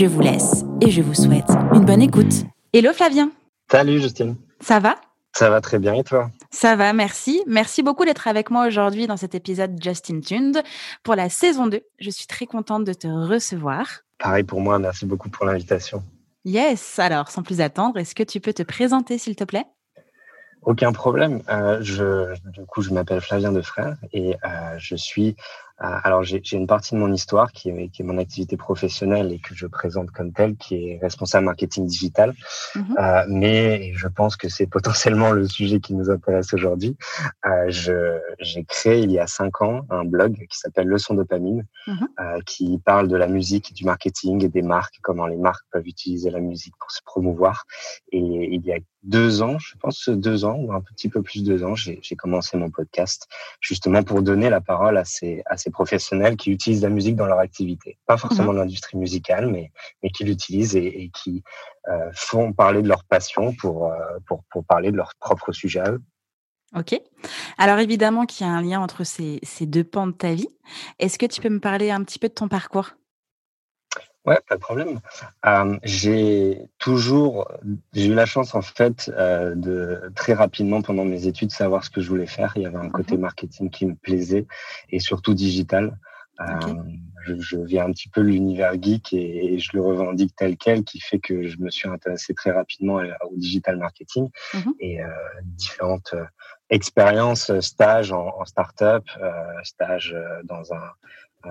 Je vous laisse et je vous souhaite une bonne écoute. Hello Flavien. Salut Justine. Ça va? Ça va très bien et toi? Ça va, merci. Merci beaucoup d'être avec moi aujourd'hui dans cet épisode Justin Tuned pour la saison 2. Je suis très contente de te recevoir. Pareil pour moi, merci beaucoup pour l'invitation. Yes, alors sans plus attendre, est-ce que tu peux te présenter s'il te plaît? Aucun problème. Euh, je, du coup, je m'appelle Flavien Defrère et euh, je suis alors, j'ai une partie de mon histoire qui est, qui est, mon activité professionnelle et que je présente comme telle, qui est responsable marketing digital. Mhm. Euh, mais je pense que c'est potentiellement le sujet qui nous intéresse aujourd'hui. Euh, j'ai créé il y a cinq ans un blog qui s'appelle Leçon dopamine, mhm. euh, qui parle de la musique, du marketing et des marques, comment les marques peuvent utiliser la musique pour se promouvoir. Et il y a deux ans, je pense deux ans ou un petit peu plus de deux ans, j'ai commencé mon podcast justement pour donner la parole à ces, à ces professionnels qui utilisent la musique dans leur activité. Pas forcément mhm. l'industrie musicale, mais, mais qui l'utilisent et, qui euh, font parler de leur passion pour, euh, pour, pour, parler de leur propre sujet Ok. Alors évidemment qu'il y a un lien entre ces, ces deux pans de ta vie. Est-ce que tu peux me parler un petit peu de ton parcours? Ouais, pas de problème. Euh, j'ai toujours, j'ai eu la chance en fait euh, de très rapidement pendant mes études savoir ce que je voulais faire. Il y avait un côté mhm. marketing qui me plaisait et surtout digital. Euh, je, je, viens un petit peu l'univers geek et, je le revendique tel quel, qui fait que je me suis intéressé très rapidement au digital marketing mhm. et euh, différentes expériences, stages en, en start-up, euh, stages dans un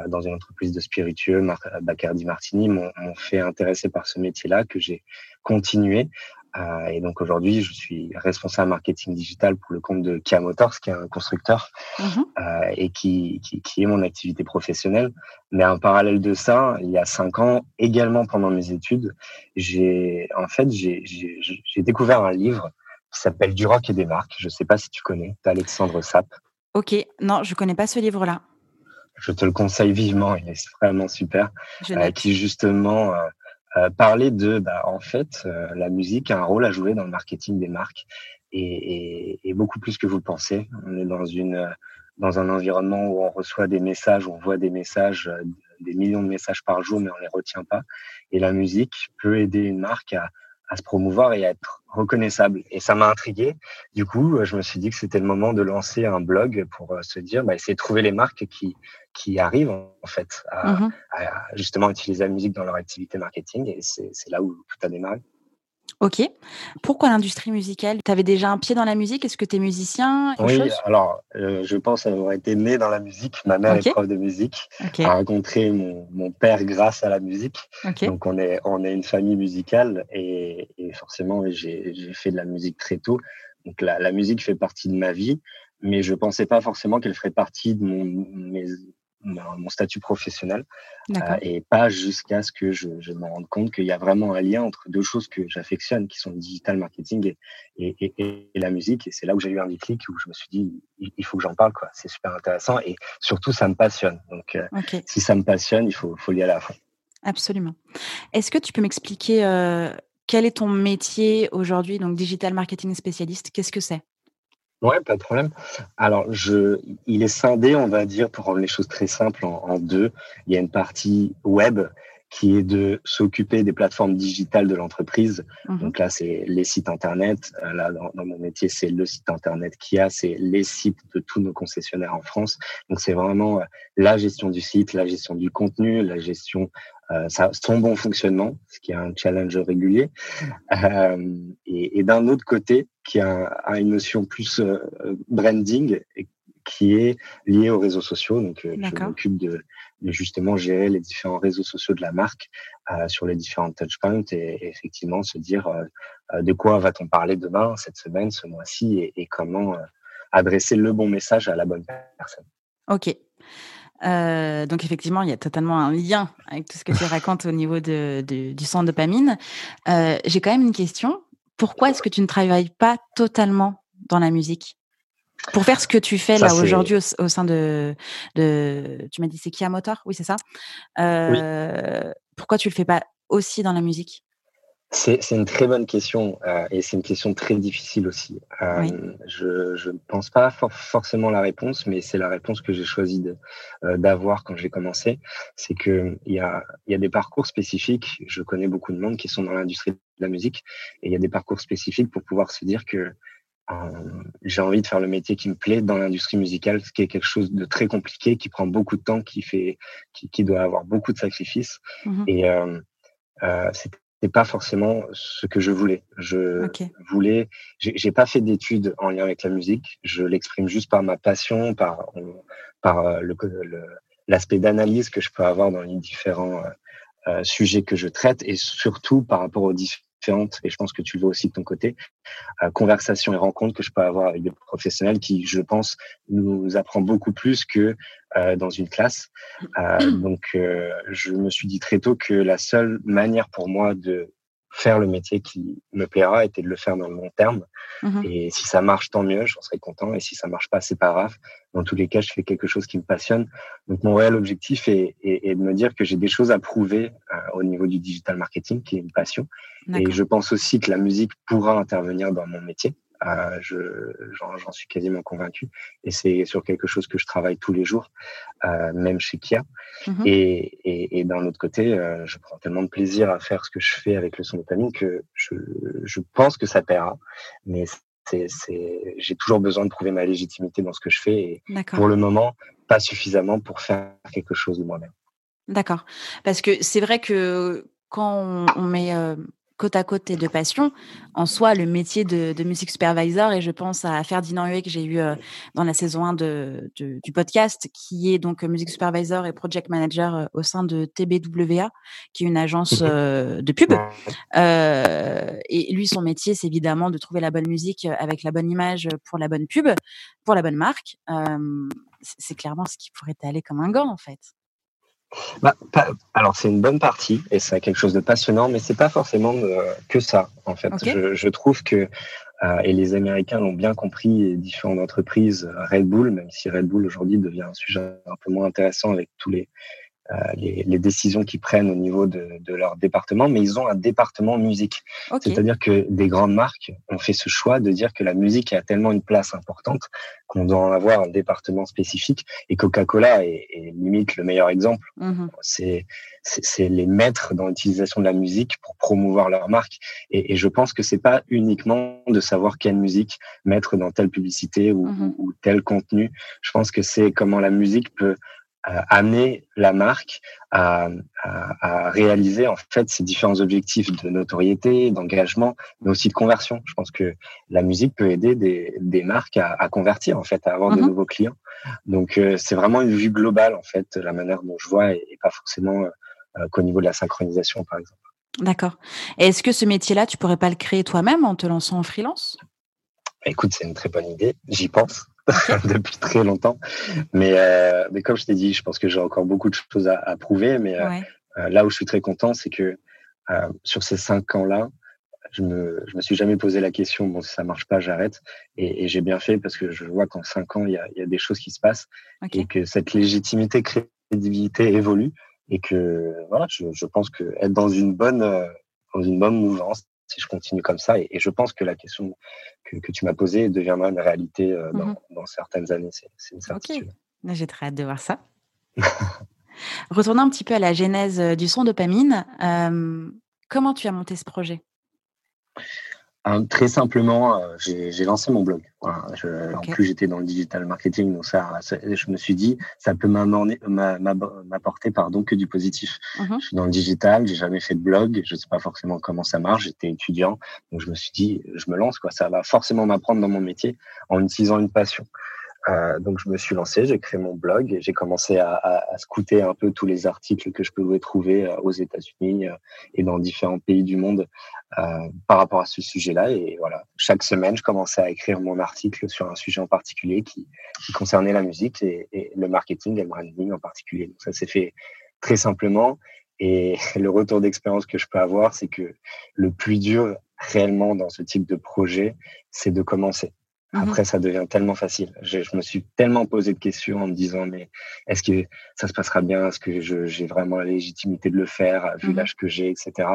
dans une entreprise de spiritueux, Bacardi Martini, m'ont fait intéresser par ce métier-là que j'ai continué. Euh, et donc aujourd'hui, je suis responsable marketing digital pour le compte de Kia Motors, qui est un constructeur mhm. euh, et qui, qui, qui, est mon activité professionnelle. Mais en parallèle de ça, il y a cinq ans, également pendant mes études, j'ai en fait j'ai découvert un livre qui s'appelle Du rock et des marques. Je ne sais pas si tu connais, d'Alexandre Sapp. Ok, non, je connais pas ce livre-là je te le conseille vivement, il est vraiment super, euh, qui justement euh, euh, parlait de, bah, en fait, la musique a un rôle à jouer dans le marketing des marques et, et, et, beaucoup plus que vous le pensez. On est dans une dans un environnement où on reçoit des messages, on voit des messages, des millions de messages par jour, mais on les retient pas. Et la musique peut aider une marque à, à se promouvoir et à être reconnaissable. Et ça m'a intrigué. Du coup, je me suis dit que c'était le moment de lancer un blog pour euh, se dire, bah, essayer de trouver les marques qui, qui arrivent en fait à, mm-hmm. à justement utiliser la musique dans leur activité marketing. Et c'est là où tout a démarré. Ok. Pourquoi l'industrie musicale? Tu avais déjà un pied dans la musique? Est-ce que tu es musicien Oui, alors euh, je pense avoir été né dans la musique. Ma mère est prof de musique. Okay. A rencontré mon, mon, père grâce à la musique. Donc on est, on est une famille musicale et, et forcément j'ai fait de la musique très tôt. Donc la, la, musique fait partie de ma vie, mais je pensais pas forcément qu'elle ferait partie de mon, mes, mon statut professionnel euh, et pas jusqu'à ce que je, je me rende compte qu'il y a vraiment un lien entre deux choses que j'affectionne qui sont le digital marketing et, et, et, et la musique. Et c'est là où j'ai eu un déclic où je me suis dit il faut que j'en parle quoi. C'est super intéressant et surtout ça me passionne. Donc euh, si ça me passionne il faut, faut y aller à fond absolument. Est-ce que tu peux m'expliquer euh, quel est ton métier aujourd'hui donc digital marketing spécialiste? Qu'est-ce que c'est? Ouais, pas de problème. Alors, je, il est scindé, on va dire, pour rendre les choses très simples, en, deux. Il y a une partie web qui est de s'occuper des plateformes digitales de l'entreprise. Mmh Donc là, c'est les sites internet. Euh, là, dans, dans mon métier, c'est le site internet qui a, c'est les sites de tous nos concessionnaires en France. Donc c'est vraiment euh, la gestion du site, la gestion du contenu, la gestion euh, ça, son bon fonctionnement, ce qui est un challenge régulier. Euh, et, et d'un autre côté, qui a, a, une notion plus euh, branding, qui est liée aux réseaux sociaux. Donc, euh, je m'occupe de, de, justement gérer les différents réseaux sociaux de la marque euh, sur les différents touchpoints et, et effectivement se dire de quoi va-t-on parler demain, cette semaine, ce mois-ci et, et, comment adresser le bon message à la bonne personne. Ok. donc effectivement, il y a totalement un lien avec tout ce que tu racontes au niveau de, du sang de dopamine. J'ai quand même une question. Pourquoi est-ce que tu ne travailles pas totalement dans la musique? Pour faire ce que tu fais là aujourd'hui au, sein de, de tu m'as dit c'est Kia Motor, oui c'est ça? Euh, pourquoi tu le fais pas aussi dans la musique? C'est, une très bonne question euh, et c'est une question très difficile aussi. Euh, je ne pense pas forcément la réponse, mais c'est la réponse que j'ai choisi de, d'avoir quand j'ai commencé. C'est que il y a, y a des parcours spécifiques. Je connais beaucoup de monde qui sont dans l'industrie de la musique et il y a des parcours spécifiques pour pouvoir se dire que euh, j'ai envie de faire le métier qui me plaît dans l'industrie musicale, ce qui est quelque chose de très compliqué, qui prend beaucoup de temps, qui fait, qui, qui doit avoir beaucoup de sacrifices. Mmh Et euh, euh, c'était pas forcément ce que je voulais. Je voulais, j'ai pas fait d'études en lien avec la musique. Je l'exprime juste par ma passion, par par euh, le l'aspect d'analyse que je peux avoir dans les différents euh, sujets que je traite et surtout par rapport aux différents et je pense que tu le vois aussi de ton côté, euh, conversations et rencontres que je peux avoir avec des professionnels qui, je pense, nous apprend beaucoup plus que euh, dans une classe. Euh, donc, euh, je me suis dit très tôt que la seule manière pour moi de faire le métier qui me plaira était de le faire dans le long terme. Mmh et si ça marche, tant mieux, j'en serais content. Et si ça marche pas, c'est pas grave. Dans tous les cas, je fais quelque chose qui me passionne. Donc mon réel objectif est, est, de me dire que j'ai des choses à prouver euh, au niveau du digital marketing, qui est une passion. Et je pense aussi que la musique pourra intervenir dans mon métier. Euh, je, j'en, suis quasiment convaincu. Et c'est sur quelque chose que je travaille tous les jours, euh, même chez Kia. Mmh et, et, et d'un autre côté, euh, je prends tellement de plaisir à faire ce que je fais avec le son de que je, je pense que ça paiera. Mais j'ai toujours besoin de prouver ma légitimité dans ce que je fais. Et pour le moment, pas suffisamment pour faire quelque chose de moi-même. D'accord. Parce que c'est vrai que quand on, met euh, côte à côte tes deux passions. En soi, le métier de, de music supervisor, et je pense à Ferdinand Huet que j'ai eu euh, dans la saison 1 de, du podcast, qui est donc music supervisor et project manager euh, au sein de TBWA, qui est une agence euh, de pub. et lui, son métier, c'est évidemment de trouver la bonne musique avec la bonne image pour la bonne pub, pour la bonne marque. c'est clairement ce qui pourrait t'aller comme un gant, en fait. Bah, alors c'est une bonne partie et c'est quelque chose de passionnant, mais c'est pas forcément euh, que ça en fait. Je, je, trouve que euh, et les Américains l'ont bien compris, et différentes entreprises, Red Bull, même si Red Bull aujourd'hui devient un sujet un peu moins intéressant avec tous les euh, les, les, décisions qu'ils prennent au niveau de, de, leur département, mais ils ont un département musique. C'est-à-dire que des grandes marques ont fait ce choix de dire que la musique a tellement une place importante qu'on doit en avoir un département spécifique. Et Coca-Cola est, est, limite le meilleur exemple. Mmh c'est C'est les maîtres dans l'utilisation de la musique pour promouvoir leur marque. Et, et je pense que c'est pas uniquement de savoir quelle musique mettre dans telle publicité ou, mmh ou tel contenu. Je pense que c'est comment la musique peut amener la marque à, à, à, réaliser en fait ces différents objectifs de notoriété, d'engagement, mais aussi de conversion. Je pense que la musique peut aider des, des marques à, à, convertir en fait, à avoir de mhm. nouveaux clients. Donc euh, c'est vraiment une vue globale en fait, la manière dont je vois et, pas forcément euh, qu'au niveau de la synchronisation par exemple. D'accord. Est-ce que ce métier-là, tu pourrais pas le créer toi-même en te lançant en freelance? Écoute, c'est une très bonne idée. J'y pense. depuis très longtemps. Mais, euh, mais comme je t'ai dit, je pense que j'ai encore beaucoup de choses à, à prouver. Mais euh, euh, là où je suis très content, c'est que euh, sur ces cinq ans-là, je me, je me suis jamais posé la question, bon, si ça marche pas, j'arrête. Et, et j'ai bien fait parce que je vois qu'en cinq ans, il y a, y a, des choses qui se passent et que cette légitimité, crédibilité évolue et que voilà, je, je pense que être dans une bonne, dans une bonne mouvance, si je continue comme ça. Et, je pense que la question que, que tu m'as posée deviendra une réalité euh, dans, mmh dans, certaines années. C'est une certitude. J'ai très hâte de voir ça. Retournons un petit peu à la genèse euh, du son dopamine. Euh, comment tu as monté ce projet? Très simplement, euh, j'ai lancé mon blog. En plus, j'étais dans le digital marketing, donc ça, je me suis dit, ça peut m'apporter pardon que du positif. Mmh je suis dans le digital, j'ai jamais fait de blog, je sais pas forcément comment ça marche. J'étais étudiant, donc je me suis dit, je me lance quoi. Ça va forcément m'apprendre dans mon métier en utilisant une passion. Euh, donc je me suis lancé, j'ai créé mon blog et j'ai commencé à, à, scouter un peu tous les articles que je pouvais trouver euh, aux États-Unis euh, et dans différents pays du monde par rapport à ce sujet-là. Et voilà, chaque semaine, je commençais à écrire mon article sur un sujet en particulier qui, qui concernait la musique et, et, le marketing et le branding en particulier. Donc ça s'est fait très simplement. Et le retour d'expérience que je peux avoir, c'est que le plus dur réellement dans ce type de projet, c'est de commencer. Mmh Après, ça devient tellement facile. Je, je, me suis tellement posé de questions en me disant, mais est-ce que ça se passera bien? Est-ce que j'ai vraiment la légitimité de le faire, vu mmh l'âge que j'ai, etc.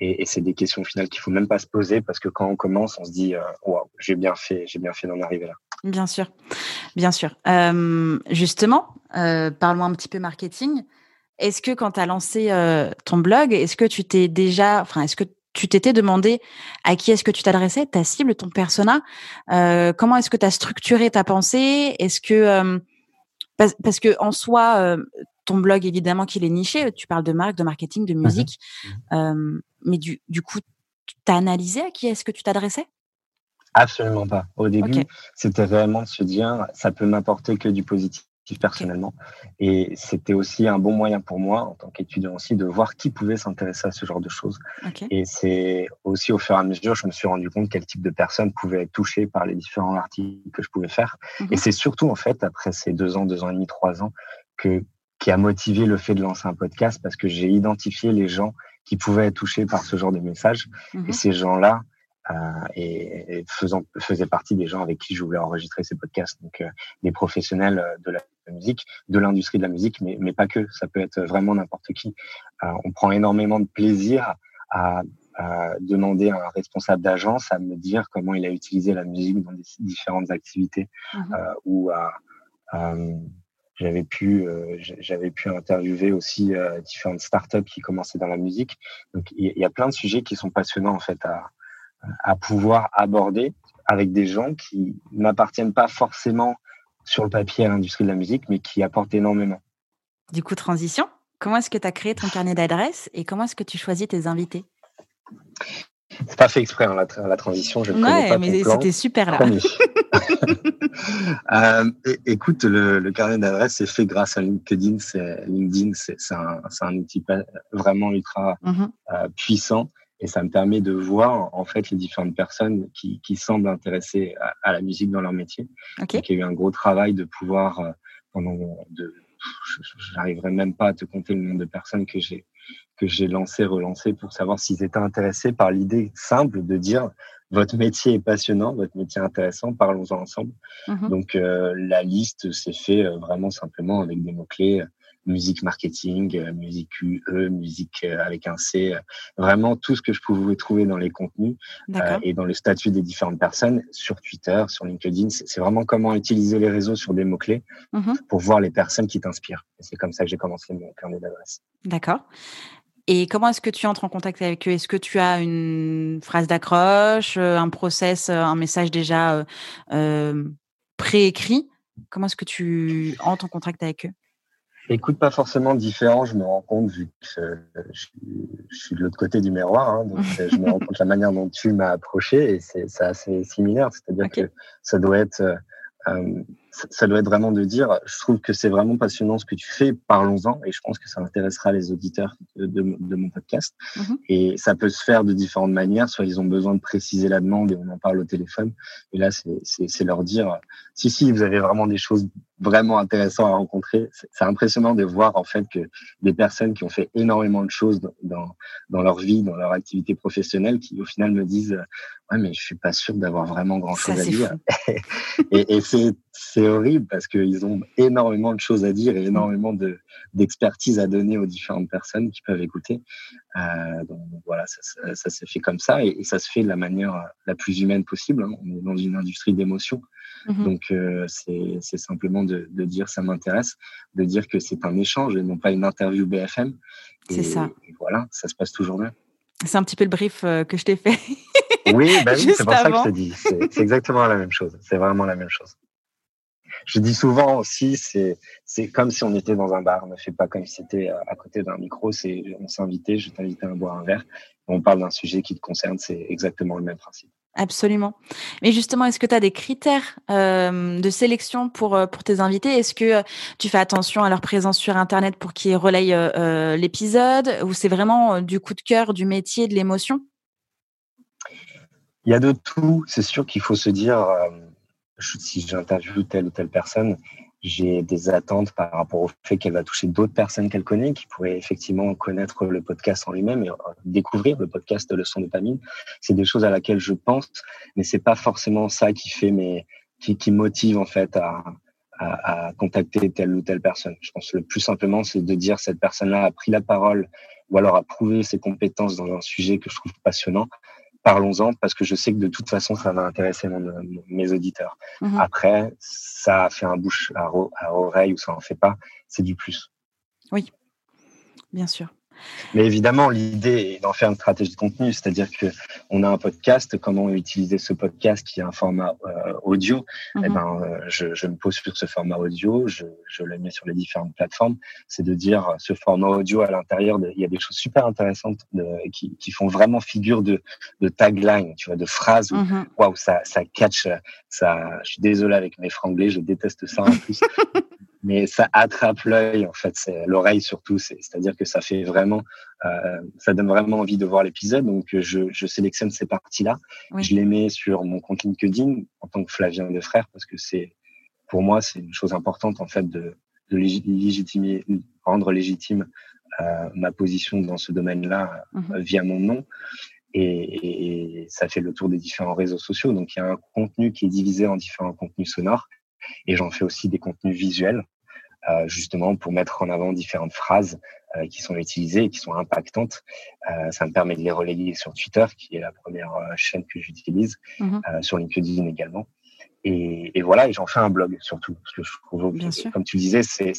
Et, et c'est des questions finales qu'il faut même pas se poser parce que quand on commence, on se dit, euh, waouh, j'ai bien fait, j'ai bien fait d'en arriver là. Bien sûr, bien sûr. Euh, justement, euh, parlons un petit peu marketing. Est-ce que quand tu as lancé euh, ton blog, est-ce que tu t'es déjà, enfin, est-ce que tu t'étais demandé à qui est-ce que tu t'adressais, ta cible, ton persona euh, Comment est-ce que tu as structuré ta pensée? Est-ce que euh, parce, que en soi, euh, ton blog évidemment qu'il est niché. Tu parles de marque, de marketing, de mmh musique, mmh. mais du, du coup, tu as analysé à qui est-ce que tu t'adressais? Absolument pas. Au début, c'était réellement de se dire, ça peut m'apporter que du positif personnellement. Et c'était aussi un bon moyen pour moi, en tant qu'étudiant aussi, de voir qui pouvait s'intéresser à ce genre de choses. Et c'est aussi au fur et à mesure, je me suis rendu compte quel type de personnes pouvaient être touchées par les différents articles que je pouvais faire. Et mhm. c'est surtout, en fait, après ces deux ans, deux ans et demi, trois ans, que, qui a motivé le fait de lancer un podcast parce que j'ai identifié les gens qui pouvaient être touchés par ce genre de message. Et mhm. ces gens-là, euh, et, faisant, faisait partie des gens avec qui je voulais enregistrer ces podcasts. Donc, euh, des professionnels euh, de la musique, de l'industrie de la musique, mais, mais pas que. Ça peut être vraiment n'importe qui. on prend énormément de plaisir à, à, demander à un responsable d'agence à me dire comment il a utilisé la musique dans des différentes activités mmh ou à, j'avais pu j'avais pu interviewer aussi différentes startups qui commençaient dans la musique donc il y, a plein de sujets qui sont passionnants en fait à, à pouvoir aborder avec des gens qui n'appartiennent pas forcément sur le papier à l'industrie de la musique, mais qui apportent énormément. Du coup, transition, comment est-ce que tu as créé ton carnet d'adresses et comment est-ce que tu choisis tes invités? C'est pas fait exprès, hein, la, transition. Je ouais, mais c'était super là. euh, écoute, le, carnet d'adresses est fait grâce à LinkedIn. LinkedIn, c'est un, un, outil vraiment ultra mmh euh, puissant et ça me permet de voir en fait les différentes personnes qui, qui semblent intéressées à, la musique dans leur métier. Okay. Donc, il y a eu un gros travail de pouvoir euh, pendant de j'arriverai même pas à te compter le nombre de personnes que j'ai que j'ai lancé relancé pour savoir s'ils étaient intéressés par l'idée simple de dire votre métier est passionnant, votre métier est intéressant, parlons-en ensemble. Mm-hmm. Donc euh, la liste s'est fait euh, vraiment simplement avec des mots clés musique marketing, euh, musique UE, musique euh, avec un C, euh, vraiment tout ce que je pouvais trouver dans les contenus et dans le statut des différentes personnes sur Twitter, sur LinkedIn. C'est vraiment comment utiliser les réseaux sur des mots-clés mmh pour voir les personnes qui t'inspirent. C'est comme ça que j'ai commencé mon carnet d'adresse. D'accord. Et comment est-ce que tu entres en contact avec eux? Est-ce que tu as une phrase d'accroche, un process, un message déjà euh, préécrit? Comment est-ce que tu entres en contact avec eux? Écoute, pas forcément différent, je me rends compte, vu que euh, je, suis de l'autre côté du miroir, hein, donc euh, je me rends compte la manière dont tu m'as approché et c'est assez similaire, c'est-à-dire que ça doit être euh, euh, ça doit être vraiment de dire, je trouve que c'est vraiment passionnant ce que tu fais, parlons-en, et je pense que ça intéressera les auditeurs de, de, mon podcast. Mhm. Et ça peut se faire de différentes manières, soit ils ont besoin de préciser la demande et on en parle au téléphone, et là c'est leur dire, si si, vous avez vraiment des choses vraiment intéressantes à rencontrer. C'est impressionnant de voir en fait que des personnes qui ont fait énormément de choses dans, dans leur vie, dans leur activité professionnelle, qui au final me disent, ouais mais je suis pas sûr d'avoir vraiment grand chose à dire. et, et c'est horrible parce qu'ils ont énormément de choses à dire et énormément de d'expertise à donner aux différentes personnes qui peuvent écouter. Euh, donc voilà, ça, ça, se fait comme ça et, ça se fait de la manière la plus humaine possible. Hein. On est dans une industrie d'émotion, mmh donc euh, c'est simplement de, de, dire ça m'intéresse, de dire que c'est un échange et non pas une interview BFM. C'est ça. Et voilà, ça se passe toujours bien. C'est un petit peu le brief euh, que je t'ai fait. oui, bah oui c'est pour ça que je te dis. C'est exactement la même chose. C'est vraiment la même chose je dis souvent aussi, c'est c'est comme si on était dans un bar. Ne fais pas comme si c'était à côté d'un micro. C'est on s'est invité, je t'invite à boire un verre. On parle d'un sujet qui te concerne. C'est exactement le même principe. Absolument. Mais justement, est-ce que tu as des critères de sélection pour, pour tes invités? Est-ce que tu fais attention à leur présence sur Internet pour qu'ils relayent l'épisode? Ou c'est vraiment du coup de cœur, du métier, de l'émotion? Il y a de tout. C'est sûr qu'il faut se dire, si j'interviewe telle ou telle personne, j'ai des attentes par rapport au fait qu'elle va toucher d'autres personnes qu'elle connaît, qui pourraient effectivement connaître le podcast en lui-même et euh, découvrir le podcast de Leçon. C'est des choses à laquelle je pense, mais c'est pas forcément ça qui fait mes, qui motive en fait à, à, à, contacter telle ou telle personne. Je pense que le plus simplement, c'est de dire cette personne-là a pris la parole ou alors a prouvé ses compétences dans un sujet que je trouve passionnant parlons-en parce que je sais que de toute façon, ça va intéresser mes auditeurs. Mhm. Après, ça fait un bouche à, à oreille ou ça en fait pas, c'est du plus. Oui, bien sûr. Mais évidemment, l'idée est d'en faire une stratégie de contenu, c'est-à-dire que on a un podcast, comment utiliser ce podcast qui est un format euh, audio? Eh mhm. ben, euh, je, je, me pose sur ce format audio, je, je, le mets sur les différentes plateformes. C'est de dire euh, ce format audio à l'intérieur, il y a des choses super intéressantes de, qui, qui, font vraiment figure de, de tagline, tu vois, de phrases où mhm. waouh, ça, ça catch, ça. Je suis désolé avec mes franglais, je déteste ça en plus. mais ça attrape l'œil en fait, c'est l'oreille surtout, c'est-à-dire que ça fait vraiment, euh, ça donne vraiment envie de voir l'épisode. Donc je, je, sélectionne ces parties-là, je les mets sur mon compte LinkedIn en tant que Flavien de Frères parce que c'est, pour moi, c'est une chose importante en fait de, de légitimer, rendre légitime euh, ma position dans ce domaine-là mmh via mon nom. Et, et, ça fait le tour des différents réseaux sociaux. Donc il y a un contenu qui est divisé en différents contenus sonores et j'en fais aussi des contenus visuels, euh, justement pour mettre en avant différentes phrases euh, qui sont utilisées et qui sont impactantes. Euh, ça me permet de les relayer sur Twitter, qui est la première euh, chaîne que j'utilise, mmh euh, sur LinkedIn également. Et, et, voilà, et j'en fais un blog surtout, parce que je trouve, comme tu disais, c'est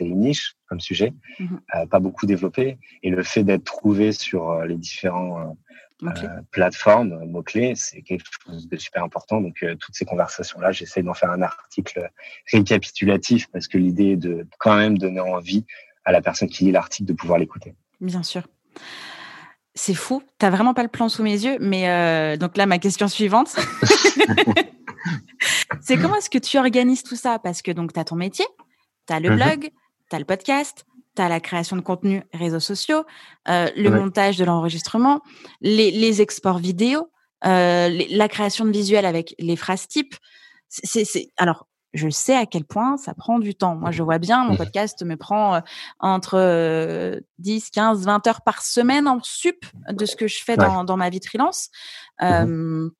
une niche comme sujet, mmh euh, pas beaucoup développé, et le fait d'être trouvé sur les différents euh, plateforme, mots-clés, c'est quelque chose de super important. Donc, euh, toutes ces conversations-là, j'essaie d'en faire un article récapitulatif parce que l'idée est de quand même donner envie à la personne qui lit l'article de pouvoir l'écouter. Bien sûr. C'est fou. Tu n'as vraiment pas le plan sous mes yeux. Mais euh, donc là, ma question suivante, c'est comment est-ce que tu organises tout ça? Parce que donc, tu as ton métier, tu as le mhm. blog, tu as le podcast, tu as la création de contenu réseaux sociaux, euh, le montage de l'enregistrement, les, les, exports vidéo, euh, la création de visuels avec les phrases types. C'est, alors, je sais à quel point ça prend du temps. Moi, je vois bien, mon podcast me prend euh, entre 10, 15, 20 heures par semaine en sup de ce que je fais dans, dans, ma vie de freelance. Mmh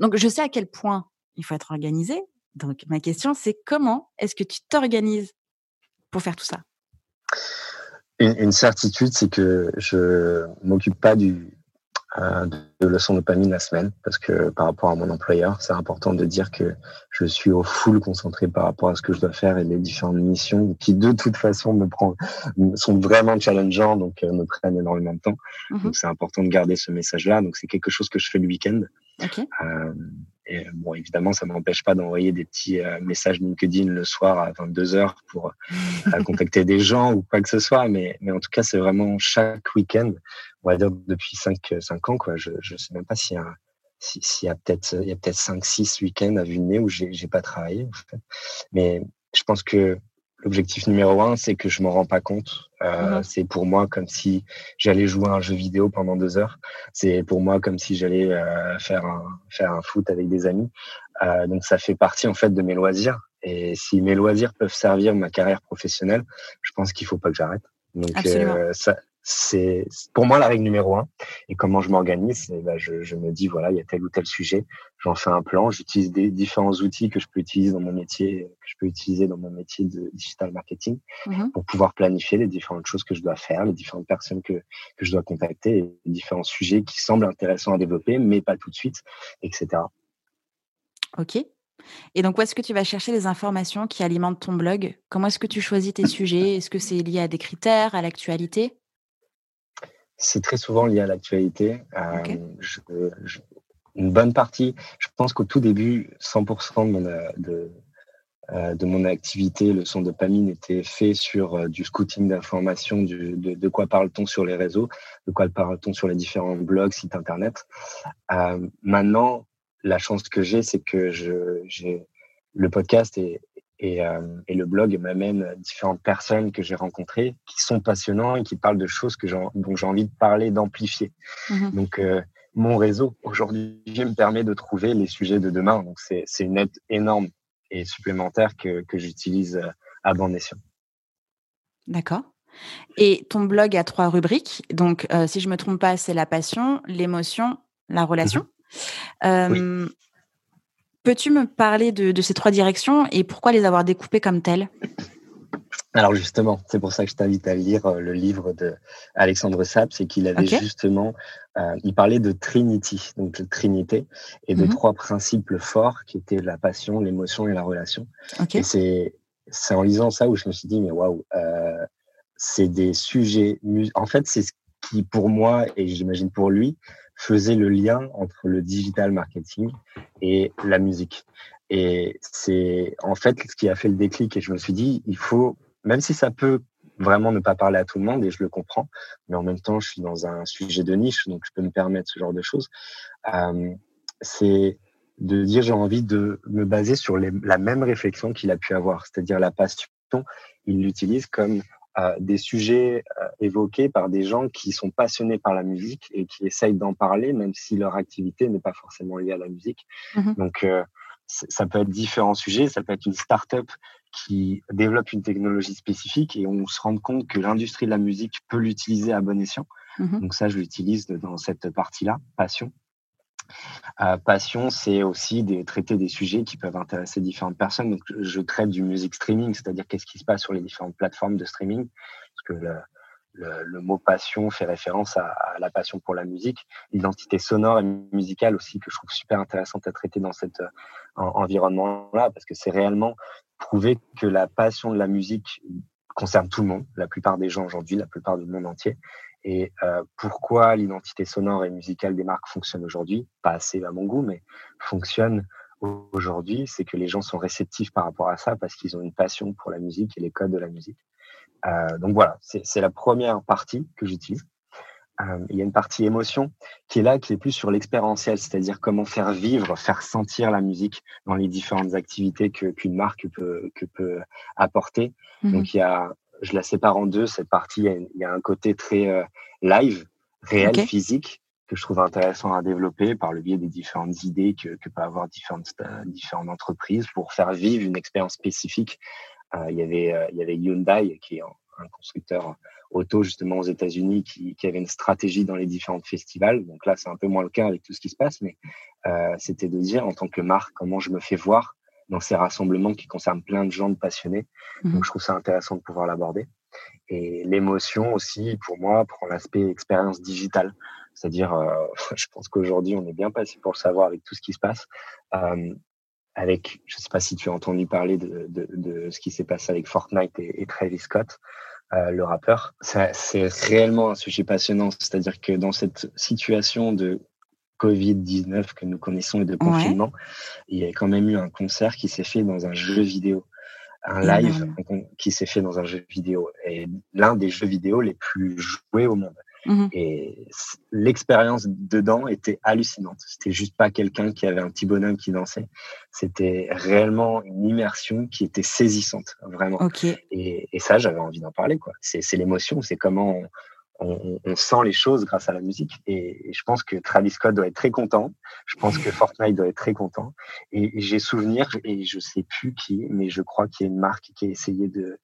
donc, je sais à quel point il faut être organisé. Donc, ma question, c'est comment est-ce que tu t'organises pour faire tout ça? Une, certitude, c'est que je m'occupe pas du, euh, de leçons de dopamine la semaine parce que par rapport à mon employeur, c'est important de dire que je suis au full concentré par rapport à ce que je dois faire et les différentes missions qui de toute façon me prend, sont vraiment challengeants donc euh, me prennent énormément de temps. Mm-hmm. Donc c'est important de garder ce message-là. Donc c'est quelque chose que je fais le week-end. Euh, et bon, évidemment, ça m'empêche pas d'envoyer des petits euh, messages LinkedIn le soir à 22 heures pour euh, contacter des gens ou quoi que ce soit. Mais, mais en tout cas, c'est vraiment chaque week-end, on va dire depuis 5, 5 ans, quoi. Je, je sais même pas s'il y a, s'il y a peut-être, il y a peut-être 5, 6 week-ends à vue de nez où j'ai, j'ai pas travaillé, en fait. Mais je pense que L'objectif numéro un, c'est que je m'en rends pas compte. Euh, mhm. C'est pour moi comme si j'allais jouer à un jeu vidéo pendant deux heures. C'est pour moi comme si j'allais euh, faire un faire un foot avec des amis. Euh, donc ça fait partie en fait de mes loisirs. Et si mes loisirs peuvent servir ma carrière professionnelle, je pense qu'il faut pas que j'arrête. Donc ça, c'est pour moi la règle numéro un. Et comment je m'organise, bah, je, je, me dis voilà, il y a tel ou tel sujet, j'en fais un plan, j'utilise des différents outils que je peux utiliser dans mon métier, que je peux utiliser dans mon métier de digital marketing mm-hmm. pour pouvoir planifier les différentes choses que je dois faire, les différentes personnes que que je dois contacter, les différents sujets qui semblent intéressants à développer, mais pas tout de suite, etc. Ok. Et donc, où est-ce que tu vas chercher les informations qui alimentent ton blog? Comment est-ce que tu choisis tes sujets? Est-ce que c'est lié à des critères, à l'actualité? C'est très souvent lié à l'actualité. Euh, une bonne partie, je pense qu'au tout début, 100% de, mon, euh, de, de mon activité, le son dopamine, était fait sur du scouting d'informations, de, de, quoi parle-t-on sur les réseaux, de quoi parle-t-on sur les différents blogs, sites internet. maintenant, la chance que j'ai, c'est que je, j'ai le podcast et, et, euh, et le blog m'amène différentes personnes que j'ai rencontrées qui sont passionnants et qui parlent de choses que dont j'ai envie de parler, d'amplifier. Mmh Donc, euh, mon réseau aujourd'hui me permet de trouver les sujets de demain. Donc, c'est, une aide énorme et supplémentaire que, que j'utilise euh, à bon escient. D'accord. Et ton blog a trois rubriques. Donc, euh, si je me trompe pas, c'est la passion, l'émotion, la relation. Mmh Peux-tu me parler de, ces trois directions et pourquoi les avoir découpées comme telles? Alors justement, c'est pour ça que je t'invite à lire euh, le livre de Alexandre Sapp, c'est qu'il avait justement, euh, il parlait de Trinity, donc de Trinité, et de mmh trois principes forts qui étaient la passion, l'émotion et la relation. Et c'est c'est en lisant ça où je me suis dit mais waouh, euh, c'est des sujets. En fait, c'est ce qui pour moi et j'imagine pour lui faisait le lien entre le digital marketing et la musique. Et c'est en fait ce qui a fait le déclic. Et je me suis dit, il faut, même si ça peut vraiment ne pas parler à tout le monde, et je le comprends, mais en même temps, je suis dans un sujet de niche, donc je peux me permettre ce genre de choses. Euh, c'est de dire j'ai envie de me baser sur la même réflexion qu'il a pu avoir, c'est-à-dire la passion. Il l'utilise comme des sujets euh, évoqués par des gens qui sont passionnés par la musique et qui essayent d'en parler, même si leur activité n'est pas forcément liée à la musique. Mmh Donc, euh, ça peut être différents sujets, ça peut être une start-up qui développe une technologie spécifique et on se rend compte que l'industrie de la musique peut l'utiliser à bon escient. Mmh Donc ça, je l'utilise dans cette partie-là, passion. Passion, c'est aussi de traiter des sujets qui peuvent intéresser différentes personnes. Donc, je traite du music streaming, c'est-à-dire qu'est-ce qui se passe sur les différentes plateformes de streaming, parce que le, mot passion fait référence à, la passion pour la musique, l'identité sonore et musicale aussi que je trouve super intéressante à traiter dans cet euh, environnement-là, parce que c'est réellement prouver que la passion de la musique concerne tout le monde, la plupart des gens aujourd'hui, la plupart du monde entier, et euh, pourquoi l'identité sonore et musicale des marques fonctionne aujourd'hui, pas assez à mon goût, mais fonctionne aujourd'hui, c'est que les gens sont réceptifs par rapport à ça parce qu'ils ont une passion pour la musique et les codes de la musique. Euh, donc voilà, c'est la première partie que j'utilise. Euh, il y a une partie émotion qui est là, qui est plus sur l'expérientiel, c'est-à-dire comment faire vivre, faire sentir la musique dans les différentes activités qu'une marque peut, que peut apporter. Mmh Donc il y a je la sépare en deux. Cette partie, il y a un côté très euh, live, réel, physique, que je trouve intéressant à développer par le biais des différentes idées que, que peuvent avoir différentes, euh, différentes entreprises pour faire vivre une expérience spécifique. Euh, il, y avait, il y avait Hyundai, qui est un, constructeur auto justement aux États-Unis, qui, qui, avait une stratégie dans les différents festivals. Donc là, c'est un peu moins le cas avec tout ce qui se passe, mais c'était de dire en tant que marque comment je me fais voir dans ces rassemblements qui concernent plein de gens de passionnés. Mmh Donc, je trouve ça intéressant de pouvoir l'aborder. Et l'émotion aussi, pour moi, prend l'aspect expérience digitale. C'est-à-dire, euh, je pense qu'aujourd'hui, on est bien passé pour le savoir avec tout ce qui se passe. Euh, avec, je ne sais pas si tu as entendu parler de, de, de ce qui s'est passé avec Fortnite et, et Travis Scott, euh, le rappeur. C'est réellement un sujet passionnant. C'est-à-dire que dans cette situation de Covid-19 que nous connaissons et de confinement, il y a quand même eu un concert qui s'est fait dans un jeu vidéo, un live qui s'est fait dans un jeu vidéo, et l'un des jeux vidéo les plus joués au monde. Mmh et l'expérience dedans était hallucinante. C'était juste pas quelqu'un qui avait un petit bonhomme qui dansait. C'était réellement une immersion qui était saisissante, vraiment. Et, et, ça, j'avais envie d'en parler. quoi. C'est l'émotion, c'est comment on, sent les choses grâce à la musique. Et, je pense que Travis Scott doit être très content. Je pense que Fortnite doit être très content. Et, j'ai souvenir, et je sais plus qui, mais je crois qu'il y a une marque qui a essayé de,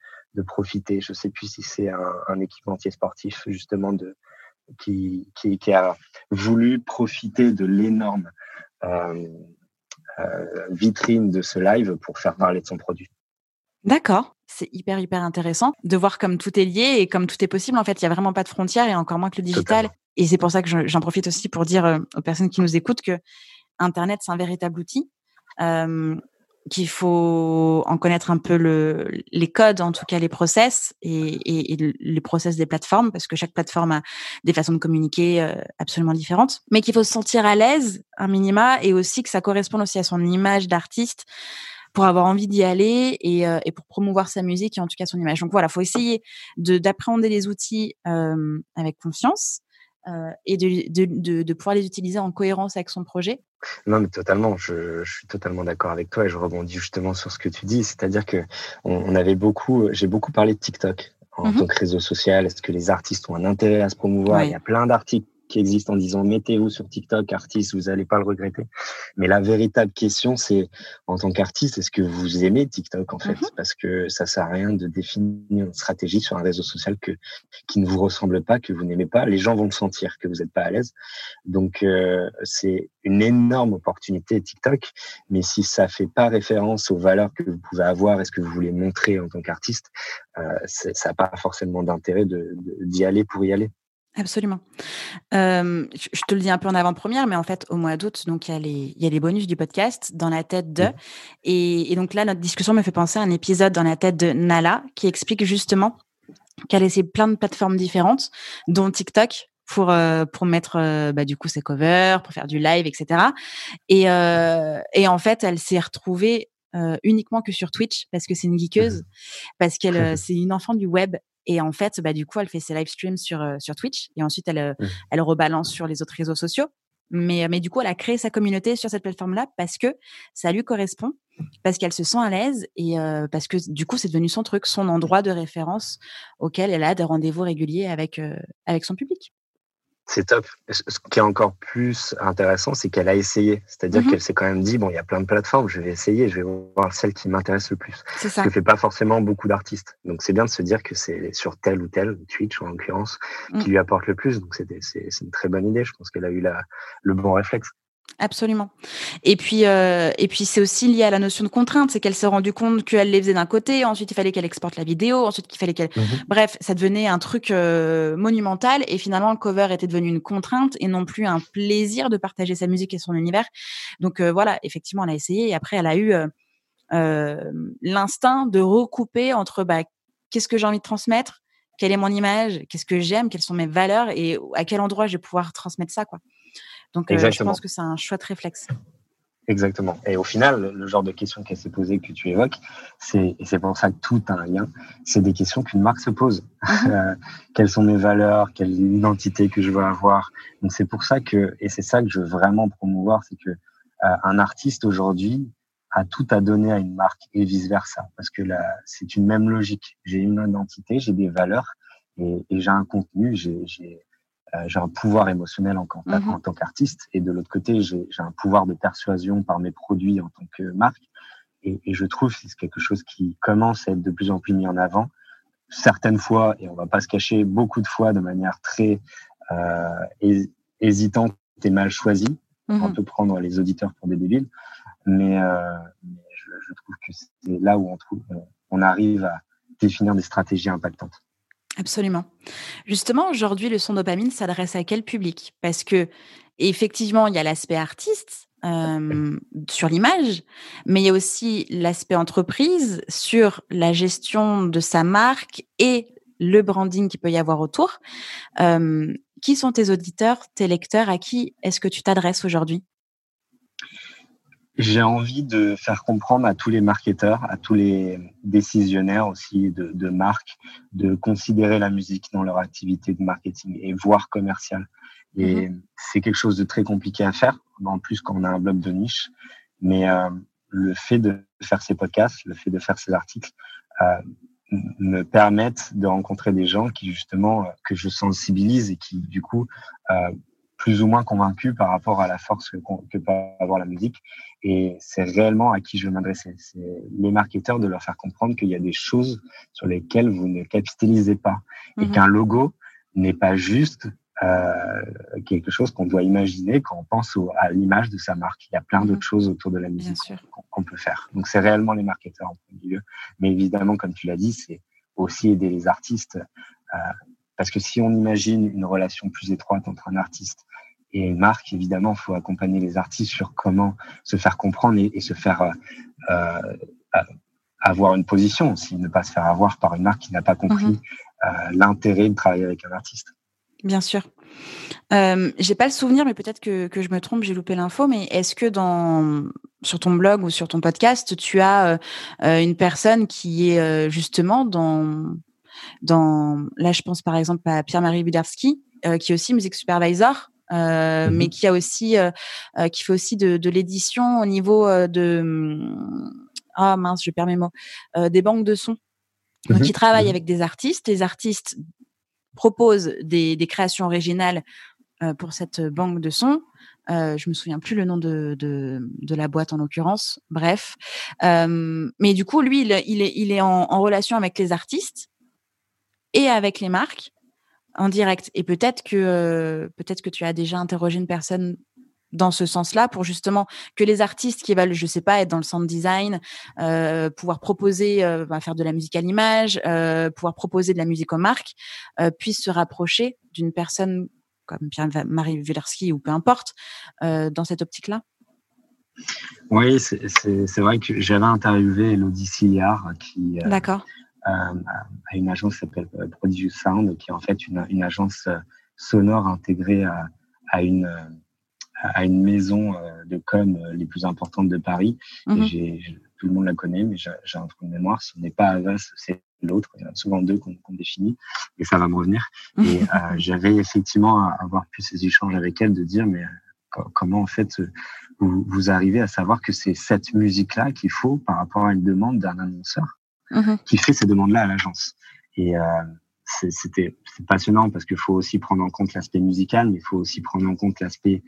profiter. Je sais plus si c'est un, équipementier sportif justement de qui, qui, a voulu profiter de l'énorme euh, euh, vitrine de ce live pour faire parler de son produit. D'accord. C'est hyper, hyper intéressant de voir comme tout est lié et comme tout est possible. En fait, il n'y a vraiment pas de frontières et encore moins que le digital. Et c'est pour ça que j'en profite aussi pour dire euh, aux personnes qui nous écoutent que Internet, c'est un véritable outil. Euh, qu'il faut en connaître un peu le, les codes, en tout cas les process et, et, les process des plateformes, parce que chaque plateforme a des façons de communiquer euh, absolument différentes, mais qu'il faut se sentir à l'aise, un minima, et aussi que ça corresponde aussi à son image d'artiste, pour avoir envie d'y aller et, et, pour promouvoir sa musique et en tout cas son image. Donc voilà, faut essayer d'appréhender les outils avec confiance euh, et de, de, de, pouvoir les utiliser en cohérence avec son projet Non, mais totalement. Je, je suis totalement d'accord avec toi et je rebondis justement sur ce que tu dis. C'est-à-dire que on, avait beaucoup, j'ai beaucoup parlé de TikTok en mmh tant que réseau social. Est-ce que les artistes ont un intérêt à se promouvoir? Il y a plein d'articles qui existe en disant mettez-vous sur TikTok, artiste, vous n'allez pas le regretter. Mais la véritable question, c'est en tant qu'artiste, est-ce que vous aimez TikTok en fait? Mm-hmm. Parce que ça sert à rien de définir une stratégie sur un réseau social que qui ne vous ressemble pas, que vous n'aimez pas. Les gens vont le sentir que vous n'êtes pas à l'aise. Donc euh, c'est une énorme opportunité TikTok. Mais si ça fait pas référence aux valeurs que vous pouvez avoir et ce que vous voulez montrer en tant qu'artiste, euh, ça n'a pas forcément d'intérêt d'y de, d'y aller pour y aller. Absolument. je te le dis un peu en avant-première, mais en fait, au mois d'août, donc il y, a les, y a les bonus du podcast dans la tête de. Et, donc là, notre discussion me fait penser à un épisode dans la tête de Nala qui explique justement qu'elle essaie plein de plateformes différentes, dont TikTok, pour pour mettre bah, du coup ses covers, pour faire du live, etc. Et et en fait, elle s'est retrouvée uniquement que sur Twitch parce que c'est une geekeuse, parce qu'elle c'est une enfant du web et en fait, bah, du coup, elle fait ses live streams sur, euh, sur Twitch et ensuite elle, euh, mmh. elle rebalance sur les autres réseaux sociaux. Mais, euh, mais du coup, elle a créé sa communauté sur cette plateforme-là parce que ça lui correspond, parce qu'elle se sent à l'aise et parce que du coup, c'est devenu son truc, son endroit de référence auquel elle a des rendez-vous réguliers avec, avec son public. C'est top. Ce qui est encore plus intéressant, c'est qu'elle a essayé. C'est-à-dire mmh qu'elle s'est quand même dit, bon, il y a plein de plateformes, je vais essayer, je vais voir celle qui m'intéresse le plus. C'est ça. Ce que fait pas forcément beaucoup d'artistes. Donc, c'est bien de se dire que c'est sur tel ou tel, Twitch en l'occurrence, qui mmh. lui apporte le plus. Donc, c'est une très bonne idée. Je pense qu'elle a eu la, le bon réflexe. Absolument. Et puis, euh, et puis c'est aussi lié à la notion de contrainte, c'est qu'elle s'est rendue compte qu'elle les faisait d'un côté, ensuite il fallait qu'elle exporte la vidéo, ensuite il fallait qu'elle, mmh bref, ça devenait un truc euh, monumental. Et finalement, le cover était devenu une contrainte et non plus un plaisir de partager sa musique et son univers. Donc euh, voilà, effectivement, elle a essayé et après elle a eu l'instinct de recouper entre bah, qu'est-ce que j'ai envie de transmettre, quelle est mon image, qu'est-ce que j'aime, quelles sont mes valeurs et à quel endroit je vais pouvoir transmettre ça, quoi. Donc, euh, je pense que c'est un chouette réflexe. Exactement. Et au final, le genre de questions qu'elle s'est posée, que tu évoques, c'est, et c'est pour ça que tout a un lien, c'est des questions qu'une marque se pose. Mhm. Euh, quelles sont mes valeurs, quelle identité que je veux avoir? Donc c'est pour ça que, et c'est ça que je veux vraiment promouvoir, c'est que euh, un artiste aujourd'hui a tout à donner à une marque et vice versa, parce que là, c'est une même logique. J'ai une identité, j'ai des valeurs et, et j'ai un contenu, j'ai, j'ai j'ai un pouvoir émotionnel en, mhm. en, tant qu'artiste et de l'autre côté j'ai un pouvoir de persuasion par mes produits en tant que marque. Et, et je trouve que c'est quelque chose qui commence à être de plus en plus mis en avant. Certaines fois et on va pas se cacher beaucoup de fois de manière très euh, hésitante et mal choisie. On mhm. peut prendre les auditeurs pour des débiles. Mais, euh, mais je, je, trouve que c'est là où on trouve on arrive à définir des stratégies impactantes Absolument. Justement, aujourd'hui, le son dopamine s'adresse à quel public? Parce que effectivement, il y a l'aspect artiste euh, sur l'image, mais il y a aussi l'aspect entreprise sur la gestion de sa marque et le branding qu'il peut y avoir autour. Euh, qui sont tes auditeurs, tes lecteurs? À qui est-ce que tu t'adresses aujourd'hui? J'ai envie de faire comprendre à tous les marketeurs, à tous les décisionnaires aussi de, de marques, de considérer la musique dans leur activité de marketing et voire commerciale. Et mhm. c'est quelque chose de très compliqué à faire, en plus quand on a un blog de niche. Mais euh, le fait de faire ces podcasts, le fait de faire ces articles, euh, me permettent de rencontrer des gens qui justement euh, que je sensibilise et qui du coup euh, plus ou moins convaincu par rapport à la force que, que peut avoir la musique. Et c'est réellement à qui je veux m'adresser. C'est les marketeurs de leur faire comprendre qu'il y a des choses sur lesquelles vous ne capitalisez pas et mhm. qu'un logo n'est pas juste euh, quelque chose qu'on doit imaginer quand on pense à l'image de sa marque. Il y a plein d'autres mhm. choses autour de la musique qu'on peut faire. Donc c'est réellement les marketeurs en premier lieu. Mais évidemment, comme tu l'as dit, c'est aussi aider les artistes. Euh, parce que si on imagine une relation plus étroite entre un artiste et une marque, évidemment, il faut accompagner les artistes sur comment se faire comprendre et, se faire euh, euh, avoir une position aussi, ne pas se faire avoir par une marque qui n'a pas compris mhm. euh, l'intérêt de travailler avec un artiste. Bien sûr. Euh, j'ai pas le souvenir, mais peut-être que, que, je me trompe, j'ai loupé l'info. Mais est-ce que dans sur ton blog ou sur ton podcast, tu as euh, une personne qui est justement dans dans là, je pense par exemple à Pierre-Marie Widarski, euh, qui est aussi music supervisor. Euh, mmh mais qui a aussi qui fait aussi de, de l'édition au niveau de ah mince je perds mes mots des banques de sons donc, mmh qui travaille mmh avec des artistes les artistes proposent des, des créations originales euh, pour cette banque de sons. Euh, je me souviens plus le nom de, de, de la boîte en l'occurrence. Bref, euh, mais du coup, lui, il, il est, il est en, en, relation avec les artistes et avec les marques en direct. Et peut-être que euh, peut-être que tu as déjà interrogé une personne dans ce sens-là pour justement que les artistes qui veulent, je sais pas, être dans le sound design, euh, pouvoir proposer, euh, bah, faire de la musique à l'image, euh, pouvoir proposer de la musique aux marques, puissent se rapprocher d'une personne comme Pierre-Marie Wilarski ou peu importe, dans cette optique-là Oui, c'est vrai que j'avais interviewé Elodie Sillard qui euh, a une agence qui s'appelle euh, Prodigious Sound, qui est en fait une, une agence sonore intégrée à, à une à une maison de com les plus importantes de Paris. Mm tout le monde la connaît, mais j'ai un trou de mémoire. Si on n'est pas Avas, c'est l'autre. Il y en a souvent deux qu'on définit et ça va me revenir. Et euh, j'avais effectivement avoir pu ces échanges avec elle de dire mais euh, comment en fait vous, vous arrivez à savoir que c'est cette musique-là qu'il faut par rapport à une demande d'un annonceur? Mm-hmm. qui fait ces demandes-là à l'agence. Et euh, c'était passionnant parce qu'il faut aussi prendre en compte l'aspect musical, mais il faut aussi prendre en compte l'aspect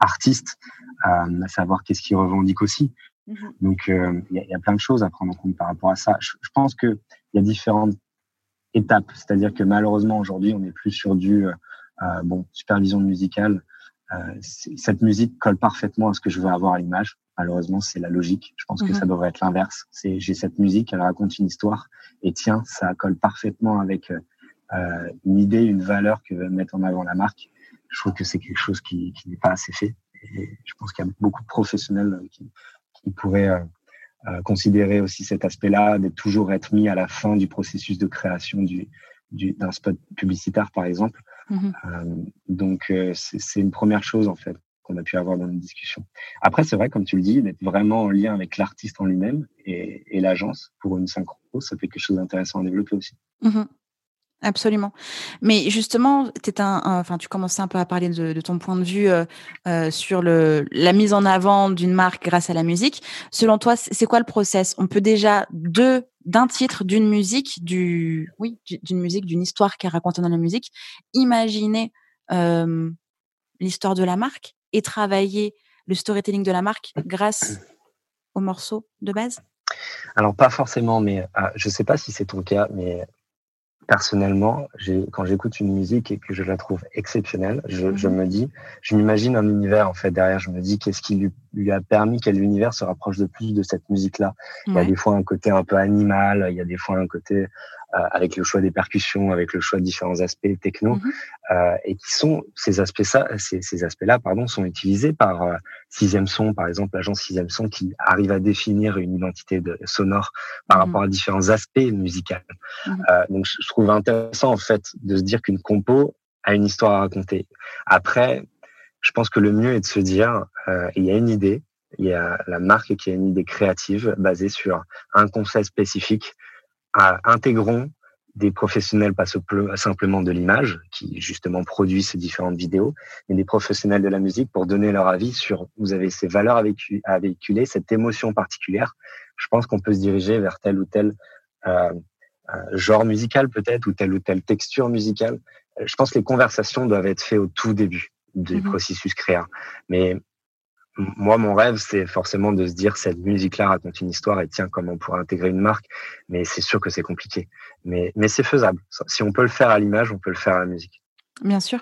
artiste, euh, à savoir qu'est-ce qu'il revendique aussi. Mm-hmm. Donc, euh, il y, y, a plein de choses à prendre en compte par rapport à ça. Je, je pense que il y a différentes étapes. C'est-à-dire que malheureusement aujourd'hui, on n'est plus sur du euh, euh, bon supervision musicale. Euh, cette musique colle parfaitement à ce que je veux avoir à l'image. Malheureusement, c'est la logique. Je pense que ça mhm. devrait être l'inverse. C'est j'ai cette musique, elle raconte une histoire, et tiens, ça colle parfaitement avec euh, une idée, une valeur que veut mettre en avant la marque. Je trouve que c'est quelque chose qui, qui n'est pas assez fait. Et je pense qu'il y a beaucoup de professionnels qui, qui pourraient euh, considérer aussi cet aspect-là, de toujours être mis à la fin du processus de création du, du d'un spot publicitaire, par exemple. Mm-hmm. Euh, donc, euh, c'est une première chose, en fait, qu'on a pu avoir dans une discussion. Après, c'est vrai, comme tu le dis, d'être vraiment en lien avec l'artiste en lui-même et, et l'agence pour une synchro, ça fait quelque chose d'intéressant à développer aussi. Mm-hmm. Absolument. Mais justement, un, enfin, tu commençais un peu à parler de, de ton point de vue euh, euh, sur le, la mise en avant d'une marque grâce à la musique. Selon toi, c'est quoi le process? On peut déjà de d'un titre, d'une musique, du oui, d'une musique, d'une histoire qui est racontée dans la musique, imaginer l'histoire de la marque et travailler le storytelling de la marque grâce au morceau de base? Alors pas forcément, mais ah, je sais pas si c'est ton cas, mais personnellement, quand j'écoute une musique et que je la trouve exceptionnelle, je, je mhm. me dis, je m'imagine un univers en fait derrière. Je me dis qu'est-ce qui lui, lui, a permis, quel univers se rapproche de plus de cette musique-là? Il y a des fois un côté un peu animal, il y a des fois un côté avec le choix des percussions, avec le choix de différents aspects techno, mhm. euh, et qui sont ces aspects ça, ces, ces aspects-là, pardon, sont utilisés par euh, Sixième Son, par exemple, l'agence Sixième Son, qui arrive à définir une identité de, sonore par mhm. rapport à différents aspects musicaux. Euh, donc, je trouve intéressant en fait de se dire qu'une compo a une histoire à raconter. Après, je pense que le mieux est de se dire, euh, il y a une idée, il y a la marque qui a une idée créative basée sur un concept spécifique intégrons des professionnels pas simplement de l'image, qui justement produisent ces différentes vidéos, mais des professionnels de la musique pour donner leur avis sur vous avez ces valeurs à véhiculer, cette émotion particulière. Je pense qu'on peut se diriger vers tel ou tel euh, euh genre musical peut-être ou telle ou telle texture musicale. Je pense que les conversations doivent être faites au tout début du mmh processus créa. Mais moi, mon rêve, c'est forcément de se dire cette musique-là raconte une histoire et tiens, comment on pourrait intégrer une marque. Mais c'est sûr que c'est compliqué. Mais, mais c'est faisable. Si on peut le faire à l'image, on peut le faire à la musique. Bien sûr.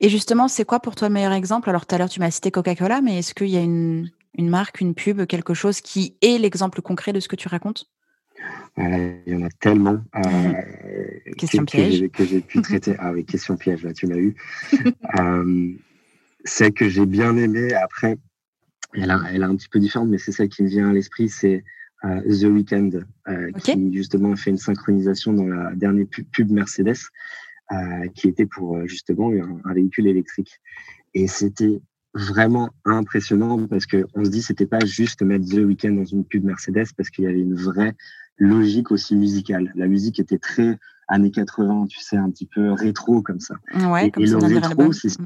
Et justement, c'est quoi pour toi le meilleur exemple? Alors, tout à l'heure, tu m'as cité Coca-Cola, mais est-ce qu'il y a une, une, marque, une pub, quelque chose qui est l'exemple concret de ce que tu racontes? Euh, Il y en a tellement. Euh, question piège. Que j'ai pu traiter. ah oui, question piège, là, tu l'as eu. euh, c'est que j'ai bien aimé. Après, elle, a, elle est un petit peu différente, mais c'est celle qui me vient à l'esprit, c'est euh, The Weeknd, euh, qui justement a fait une synchronisation dans la dernière pub, Mercedes. qui était pour justement un, véhicule électrique. Et c'était vraiment impressionnant parce que on se dit c'était pas juste mettre The Weeknd dans une pub Mercedes parce qu'il y avait une vraie logique aussi musicale. La musique était très années 80, tu sais, un petit peu rétro comme ça. Ouais, et, comme le rétro, c'est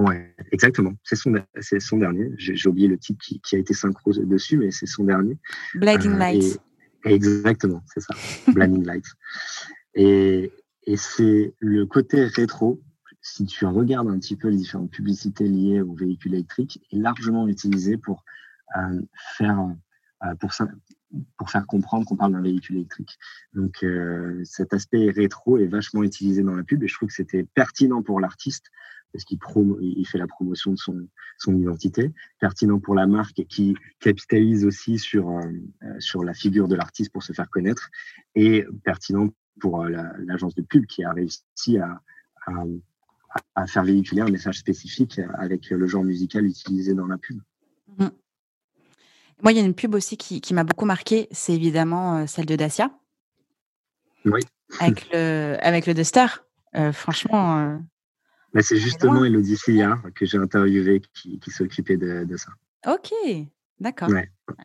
Ouais, exactement. C'est son, c'est son dernier. J'ai oublié le titre qui, qui, a été synchro dessus, mais c'est son dernier. Blinding euh, Lights. exactement, c'est ça. Blinding Lights. Et, et c'est le côté rétro si tu regardes un petit peu les différentes publicités liées aux véhicules électriques, est largement utilisé pour euh, faire euh, pour, pour faire comprendre qu'on parle d'un véhicule électrique. Donc euh, cet aspect rétro est vachement utilisé dans la pub et je trouve que c'était pertinent pour l'artiste parce qu'il il fait la promotion de son, son identité, pertinent pour la marque qui capitalise aussi sur, sur la figure de l'artiste pour se faire connaître et pertinent pour l'agence de pub qui a réussi à, à, à faire véhiculer un message spécifique avec le genre musical utilisé dans la pub. Mmh. Moi, il y a une pub aussi qui, qui m'a beaucoup marqué, c'est évidemment euh, celle de Dacia. Oui. Avec le, avec le Duster. Euh, franchement. Euh, Mais c'est justement Elodie Sillard que j'ai interviewé qui, qui s'occupait de, de, ça. Ok, d'accord.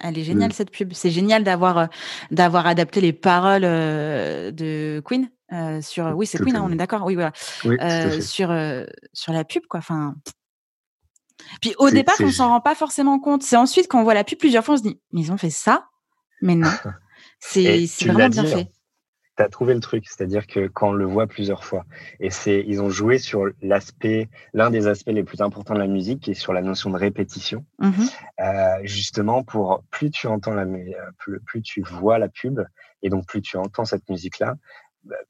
Elle est géniale cette pub. C'est génial d'avoir d'avoir adapté les paroles de Queen euh, sur oui c'est Queen hein, on est d'accord? Oui voilà. Euh, sur euh, sur la pub quoi enfin. Puis au départ on s'en rend pas forcément compte. C'est ensuite quand on voit la pub plusieurs fois on se dit mais ils ont fait ça? Mais non. C'est vraiment bien fait tu as trouvé le truc, c'est-à-dire que quand on le voit plusieurs fois, et c'est, ils ont joué sur l'aspect, l'un des aspects les plus importants de la musique, qui est sur la notion de répétition, mmh justement pour plus tu entends la, plus, plus tu vois la pub, et donc plus tu entends cette musique-là,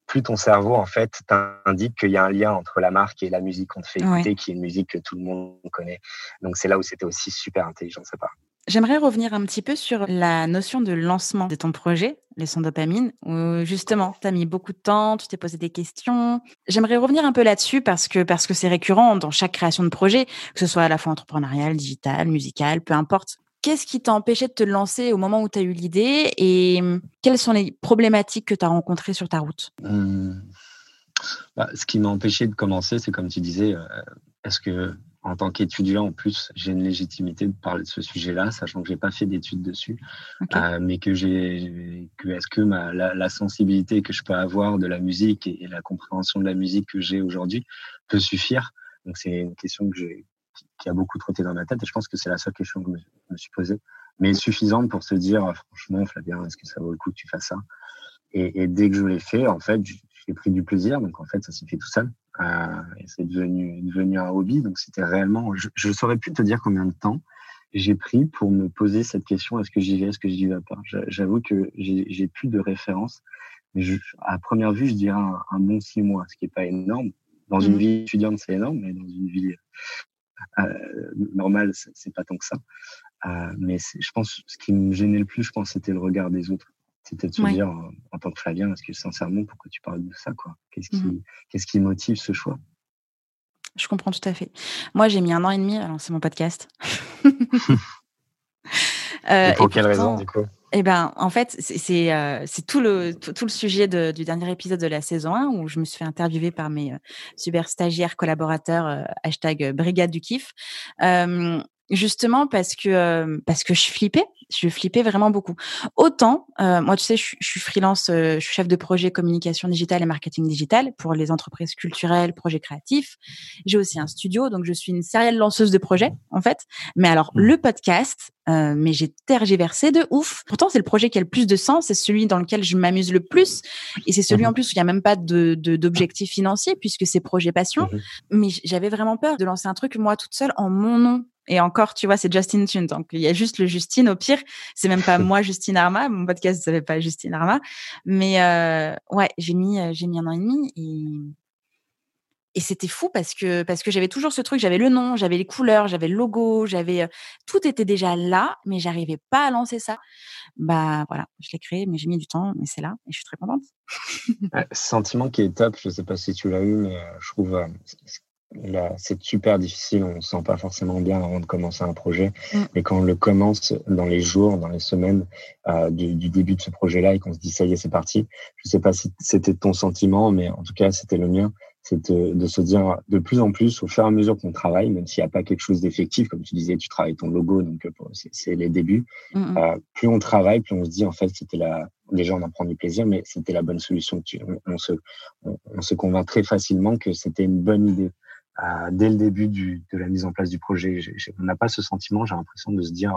plus ton cerveau en fait t'indique qu'il y a un lien entre la marque et la musique qu'on te fait écouter, qui est une musique que tout le monde connaît. Donc c'est là où c'était aussi super intelligent sa part. J'aimerais revenir un petit peu sur la notion de lancement de ton projet, les sons dopamine, où justement, tu as mis beaucoup de temps, tu t'es posé des questions. J'aimerais revenir un peu là-dessus parce que parce que c'est récurrent dans chaque création de projet, que ce soit à la fois entrepreneurial, digital, musical, peu importe. Qu'est-ce qui t'a empêché de te lancer au moment où tu as eu l'idée et mmh, quelles sont les problématiques que tu as rencontrées sur ta route? Mmh. bah, Ce qui m'a empêché de commencer, c'est comme tu disais, euh, est-ce que en tant qu'étudiant, en plus, j'ai une légitimité de parler de ce sujet-là, sachant que j'ai pas fait d'études dessus, euh, mais que j'ai, que est-ce que ma, la, sensibilité que je peux avoir de la musique et, la compréhension de la musique que j'ai aujourd'hui peut suffire. Donc c'est une question que j'ai, qui a beaucoup trotté dans ma tête et je pense que c'est la seule question que je me, suis posée, mais suffisante pour se dire franchement Flavien, est-ce que ça vaut le coup que tu fasses ça? Et, et, dès que je l'ai fait, en fait, j'ai pris du plaisir, donc en fait ça s'est fait tout seul. euh, et c'est devenu devenu un hobby, donc c'était réellement, je ne saurais plus te dire combien de temps j'ai pris pour me poser cette question est-ce que j'y vais, est-ce que j'y vais pas? J'avoue que j'ai plus de référence, je, à première vue, je dirais un, un bon six mois, ce qui est pas énorme. Dans une mmh. vie étudiante, c'est énorme, mais dans une vie euh, normal, c'est pas tant que ça. Euh, mais je pense ce qui me gênait le plus, je pense, c'était le regard des autres. C'était de se dire, euh, en tant que Flavien, est-ce que sincèrement, pourquoi tu parles de ça quoi? Qu'est-ce qui, mmh qu'est-ce qui motive ce choix? Je comprends tout à fait. Moi, j'ai mis un an et demi à lancer mon podcast. et pour quelle raison, du coup? eh ben, en fait, c'est euh, tout le tout, le sujet du dernier épisode de la saison 1 où je me suis fait interviewer par mes euh, super stagiaires collaborateurs euh, hashtag Brigade du kiff. Justement parce que parce que je flippais, je flippais vraiment beaucoup. Autant, moi, tu sais, je, je suis freelance, je suis chef de projet communication digitale et marketing digital pour les entreprises culturelles, projets créatifs. J'ai aussi un studio, donc je suis une sérielle lanceuse de projets, en fait. Mais alors, mmh. le podcast, euh, mais j'ai tergiversé de ouf. Pourtant, c'est le projet qui a le plus de sens, c'est celui dans lequel je m'amuse le plus, et c'est celui mhm. en plus où il n'y a même pas de d'objectif financier puisque c'est projet passion. Mhm. Mais j'avais vraiment peur de lancer un truc moi toute seule en mon nom. Et encore, tu vois, c'est Justin Tune. Donc, il y a juste le Justine. Au pire, c'est même pas moi, Justine Arma. Mon podcast ne s'appelle pas Justine Arma. Mais euh, ouais, j'ai mis, euh, j'ai mis un an et demi. Et, et c'était fou parce que parce que j'avais toujours ce truc, j'avais le nom, j'avais les couleurs, j'avais le logo, j'avais tout était déjà là, mais j'arrivais pas à lancer ça. Bah voilà, je l'ai créé, mais j'ai mis du temps, mais c'est là et je suis très contente. sentiment qui est top, je sais pas si tu l'as eu, mais je trouve c'est super difficile, on ne sent pas forcément bien avant de commencer un projet. Mmh. Et quand on le commence dans les jours, dans les semaines du, du, début de ce projet-là et qu'on se dit ça y est, c'est parti. Je ne sais pas si c'était ton sentiment, mais en tout cas, c'était le mien c'est de, se dire de plus en plus au fur et à mesure qu'on travaille, même s'il n'y a pas quelque chose d'effectif, comme tu disais, tu travailles ton logo, donc c'est les débuts. plus on travaille, plus on se dit en fait c'était la déjà on en prend du plaisir, mais c'était la bonne solution. On, se on, se convainc très facilement que c'était une bonne idée. Dès le début du, de la mise en place du projet, on n'a pas ce sentiment. J'ai l'impression de se dire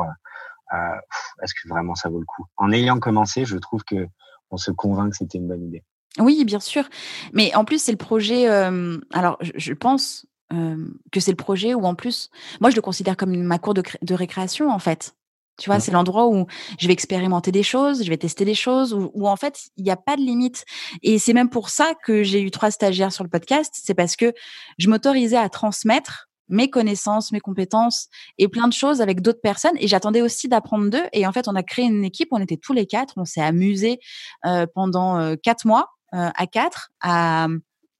est-ce que vraiment ça vaut le coup? En ayant commencé, je trouve que on se convainc que c'était une bonne idée. Oui, bien sûr. Mais en plus, c'est le projet. alors, je, pense que c'est le projet où, en plus, moi, je le considère comme ma cour de, récréation, en fait. Tu vois, mmh. c'est l'endroit où je vais expérimenter des choses, je vais tester des choses, où, en fait, il n'y a pas de limite. Et c'est même pour ça que j'ai eu trois stagiaires sur le podcast. C'est parce que je m'autorisais à transmettre mes connaissances, mes compétences et plein de choses avec d'autres personnes. Et j'attendais aussi d'apprendre d'eux. Et en fait, on a créé une équipe. On était tous les quatre. On s'est amusé euh, pendant euh, quatre mois euh, à quatre à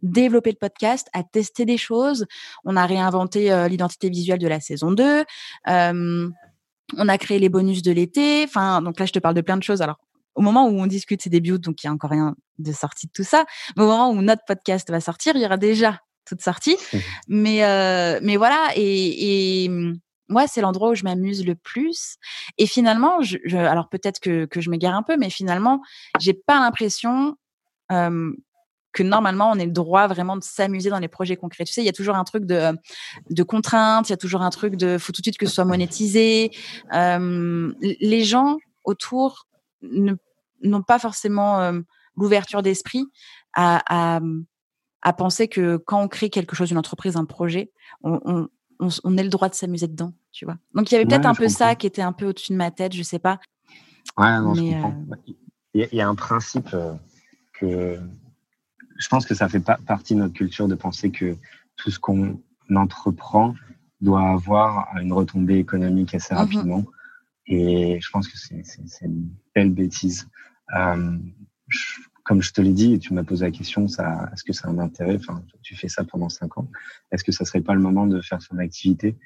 développer le podcast, à tester des choses. On a réinventé l'identité visuelle de la saison 2. On a créé les bonus de l'été. Enfin, donc là, je te parle de plein de choses. Alors, au moment où on discute, c'est débuts, donc il y a encore rien de sorti de tout ça. Mais au moment où notre podcast va sortir, il y aura déjà toute sortie. Mmh. Mais, euh, mais voilà, et, et moi, c'est l'endroit où je m'amuse le plus. Et finalement, je, alors peut-être que, que je m'égare un peu, mais finalement, j'ai pas l'impression que normalement, on ait le droit vraiment de s'amuser dans les projets concrets. Tu sais, il y a toujours un truc de, de contrainte, il y a toujours un truc de faut tout de suite que ce soit monétisé. les gens autour n'ont pas forcément l'ouverture d'esprit à, à penser que quand on crée quelque chose, une entreprise, un projet, on, on, on, ait le droit de s'amuser dedans, tu vois. Donc il y avait peut-être un peu ça qui était un peu au-dessus de ma tête, je sais pas. Ouais, non, je comprends. Euh, il y, a un principe euh, que je pense que ça fait pas partie de notre culture de penser que tout ce qu'on entreprend doit avoir une retombée économique assez mmh rapidement. Et je pense que c'est une belle bêtise. Euh, comme je te l'ai dit, et tu m'as posé la question, ça, est-ce que c'est un intérêt? Enfin, tu fais ça pendant cinq ans. Est-ce que ça serait pas le moment de faire son activité?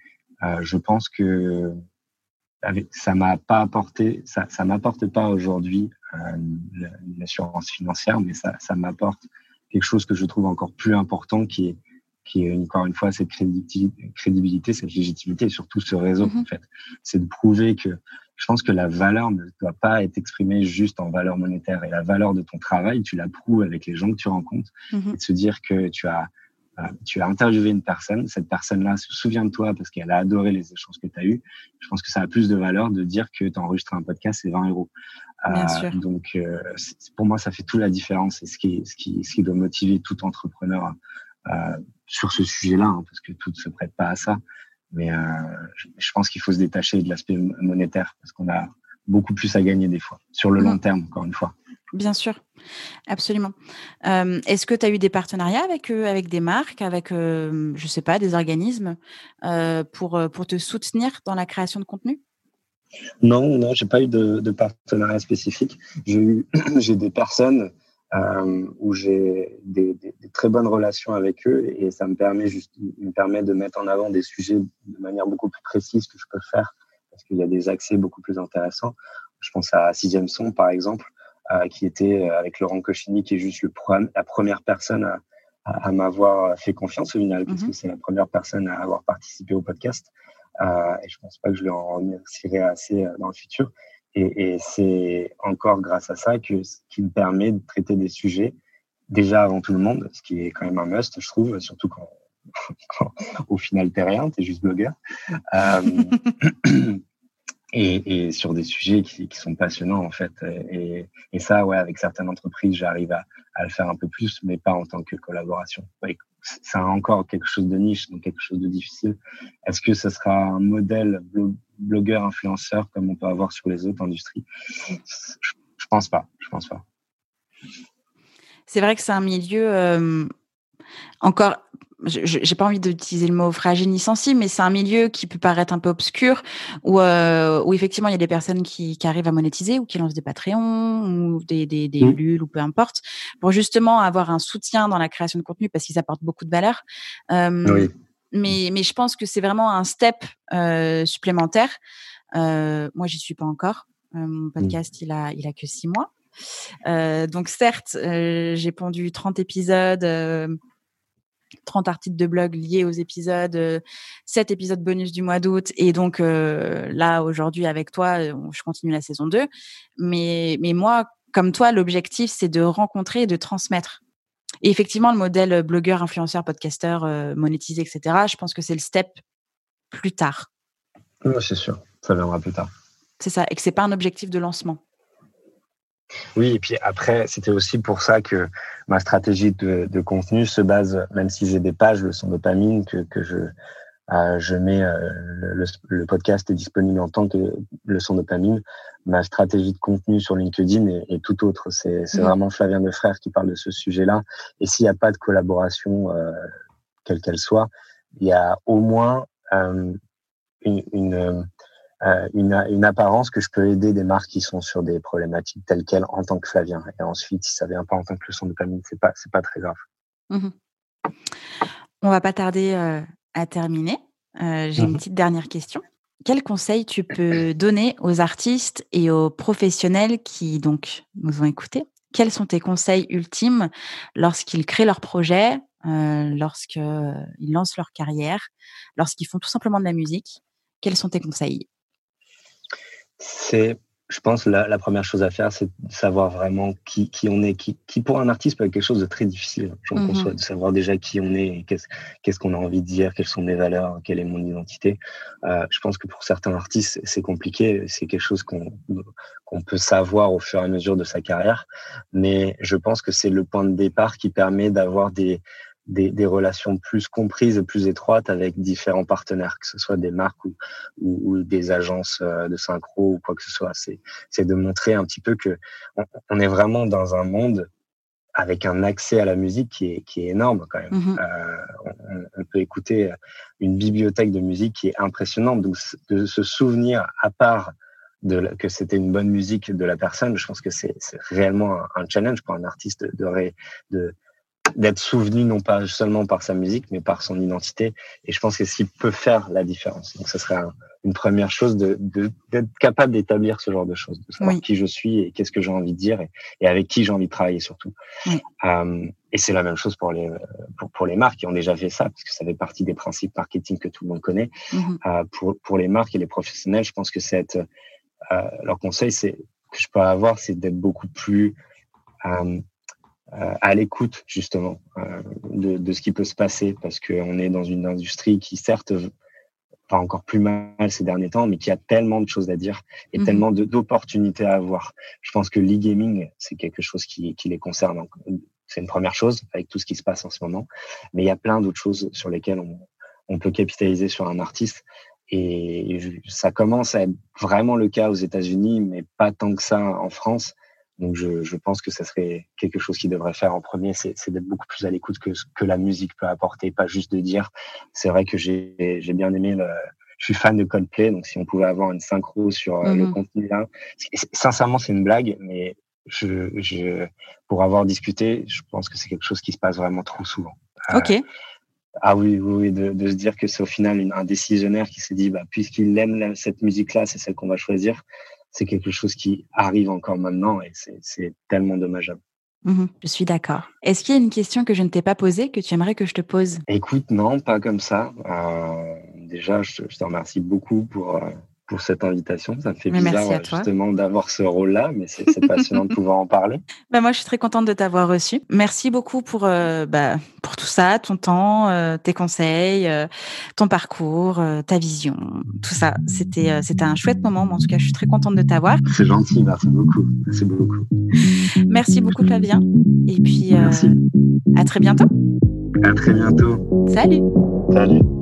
Euh, Je pense que ça m'a pas apporté, ça, ça m'apporte pas aujourd'hui euh, l'assurance financière, mais ça, ça m'apporte quelque chose que je trouve encore plus important, qui est qui est encore une fois cette crédibilité, cette légitimité et surtout ce réseau mm-hmm. en fait. C'est de prouver que je pense que la valeur ne doit pas être exprimée juste en valeur monétaire et la valeur de ton travail, tu la prouves avec les gens que tu rencontres mhm. et de se dire que tu as euh, tu as interviewé une personne, cette personne-là se souvient de toi parce qu'elle a adoré les échanges que tu as eus. Je pense que ça a plus de valeur de dire que tu as enregistré un podcast, c'est 20 euros. Euh, donc, euh, pour moi, ça fait toute la différence et ce qui, ce qui, ce qui doit motiver tout entrepreneur euh, sur ce sujet-là, hein, parce que tout ne se prête pas à ça. Mais euh, je, pense qu'il faut se détacher de l'aspect monétaire parce qu'on a beaucoup plus à gagner des fois, sur le long mm. terme, encore une fois. Bien sûr, absolument. Euh, est-ce que tu as eu des partenariats avec eux, avec des marques, avec, euh, je sais pas, des organismes pour, pour te soutenir dans la création de contenu? Non, non, j'ai pas eu de, partenariat spécifique. J'ai des personnes euh, où j'ai des, des, très bonnes relations avec eux et ça me permet juste, me permet de mettre en avant des sujets de manière beaucoup plus précise que je peux faire parce qu'il y a des accès beaucoup plus intéressants. Je pense à Sixième Son par exemple, euh, qui était euh, avec Laurent Cochini, qui est juste le la première personne à, à, m'avoir fait confiance au final, parce que mhm. c'est la première personne à avoir participé au podcast. Euh, et je pense pas que je lui en remercierai assez euh, dans le futur. Et, et c'est encore grâce à ça que ce qui me permet de traiter des sujets déjà avant tout le monde, ce qui est quand même un must, je trouve, surtout quand, quand au final t'es rien, t'es juste blogueur. Euh, et, sur des sujets qui, sont passionnants en fait. Et, ça, ouais, avec certaines entreprises, j'arrive à, le faire un peu plus, mais pas en tant que collaboration. Ouais, c'est encore quelque chose de niche, donc quelque chose de difficile. Est-ce que ce sera un modèle blogueur influenceur comme on peut avoir sur les autres industries? Je, je pense pas. Je pense pas. C'est vrai que c'est un milieu euh, encore j'ai pas envie d'utiliser le mot fragile ni sensible, mais c'est un milieu qui peut paraître un peu obscur, où, euh, où effectivement il y a des personnes qui, qui, arrivent à monétiser ou qui lancent des Patreons ou des, des, des mmh. ou peu importe, pour justement avoir un soutien dans la création de contenu parce qu'ils apportent beaucoup de valeur. Euh, oui. mais, mais je pense que c'est vraiment un step euh, supplémentaire. Euh, moi, j'y suis pas encore. Euh, mon mmh. podcast, il a, il a que six mois. Euh, donc certes, j'ai pondu 30 épisodes 30 articles de blog liés aux épisodes, 7 épisodes bonus du mois d'août. Et donc là, aujourd'hui, avec toi, je continue la saison 2. Mais, mais moi, comme toi, l'objectif, c'est de rencontrer et de transmettre. Et effectivement, le modèle blogueur, influenceur, podcasteur, monétisé, etc., je pense que c'est le step plus tard. Oui, c'est sûr. Ça viendra plus tard. C'est ça. Et que c'est pas un objectif de lancement. Oui, et puis après, c'était aussi pour ça que ma stratégie de, contenu se base, même si j'ai des pages, le son dopamine, que, que je, euh, je mets, euh, le, podcast est disponible en tant que le son dopamine. Ma stratégie de contenu sur LinkedIn est, tout autre. C'est mmh. vraiment Flavien de Frère qui parle de ce sujet-là. Et s'il n'y a pas de collaboration, euh, quelle qu'elle soit, il y a au moins une, une euh, une, une, apparence que je peux aider des marques qui sont sur des problématiques telles quelles en tant que Flavien. Et ensuite, si ça vient pas en tant que leçon de famille, c'est pas c'est pas très grave. Mmh On va pas tarder euh, à terminer. Euh, J'ai une mmh petite dernière question. Quel conseil tu peux donner aux artistes et aux professionnels qui donc nous ont écoutés? Quels sont tes conseils ultimes lorsqu'ils créent leur projet, lorsqu'ils lancent leur carrière, lorsqu'ils font tout simplement de la musique? Quels sont tes conseils? C'est, je pense, la, la, première chose à faire, c'est de savoir vraiment qui, qui on est, qui, qui, pour un artiste peut être quelque chose de très difficile. J'en mm conçois, de savoir déjà qui on est, et qu'est-ce qu'est-ce qu'on a envie de dire, quelles sont mes valeurs, quelle est mon identité. Euh, je pense que pour certains artistes, c'est compliqué. C'est quelque chose qu'on qu'on peut savoir au fur et à mesure de sa carrière, mais je pense que c'est le point de départ qui permet d'avoir des des, des, relations plus comprises et plus étroites avec différents partenaires, que ce soit des marques ou, ou, des agences euh, de synchro ou quoi que ce soit. C'est de montrer un petit peu que on, est vraiment dans un monde avec un accès à la musique qui est, qui est énorme quand même. Mm-hmm. euh, on, peut écouter une bibliothèque de musique qui est impressionnante. Donc de se souvenir à part de, que c'était une bonne musique de la personne, je pense que c'est réellement un, un, challenge pour un artiste de, de, d'être souvenu non pas seulement par sa musique, mais par son identité. Et je pense que ce qui peut faire la différence. Donc, ce serait une première chose de, d'être capable d'établir ce genre de choses, de savoir qui je suis et qu'est-ce que j'ai envie de dire et, avec qui j'ai envie de travailler surtout. Euh, et c'est la même chose pour les pour, pour, les marques qui ont déjà fait ça, parce que ça fait partie des principes marketing que tout le monde connaît. Mm-hmm. Euh, pour pour les marques et les professionnels, je pense que c'est euh, leur conseil, c'est que je peux avoir, c'est d'être beaucoup plus euh, à l'écoute justement euh, de, de, ce qui peut se passer parce qu'on est dans une industrie qui certes pas encore plus mal ces derniers temps, mais qui a tellement de choses à dire et mhm. tellement d'opportunités à avoir. Je pense que l'e-gaming, c'est quelque chose qui, qui les concerne. C'est une première chose avec tout ce qui se passe en ce moment, mais il y a plein d'autres choses sur lesquelles on, on peut capitaliser sur un artiste. Et ça commence à être vraiment le cas aux États-Unis, mais pas tant que ça en France. Donc je, je, pense que ça serait quelque chose qui devrait faire en premier, c'est d'être beaucoup plus à l'écoute que ce que la musique peut apporter, pas juste de dire. C'est vrai que j'ai bien aimé le, je suis fan de Coldplay, donc si on pouvait avoir une synchro sur euh, le mhm. contenu là, sincèrement c'est une blague, mais je, je, pour avoir discuté, je pense que c'est quelque chose qui se passe vraiment trop souvent. Euh, ok. ah oui, oui, de, de se dire que c'est au final un décisionnaire qui s'est dit, bah, puisqu'il aime cette musique-là, c'est celle qu'on va choisir c'est quelque chose qui arrive encore maintenant et c'est tellement dommageable. Mmh je suis d'accord. Est-ce qu'il y a une question que je ne t'ai pas posée que tu aimerais que je te pose? Écoute, non, pas comme ça. Euh, déjà, je, te remercie beaucoup pour, euh, pour cette invitation. Ça me fait bizarre justement d'avoir ce rôle-là, mais c'est passionnant de pouvoir en parler. Bah moi, je suis très contente de t'avoir reçu. Merci beaucoup pour, euh, bah, pour tout ça, ton temps, euh, tes conseils, euh, ton parcours, ta vision, tout ça. C'était c'était un chouette moment. Mais en tout cas, je suis très contente de t'avoir. C'est gentil, merci beaucoup. Merci beaucoup. Merci beaucoup, Flavien. Et puis, à très bientôt. À très bientôt. Salut. Salut.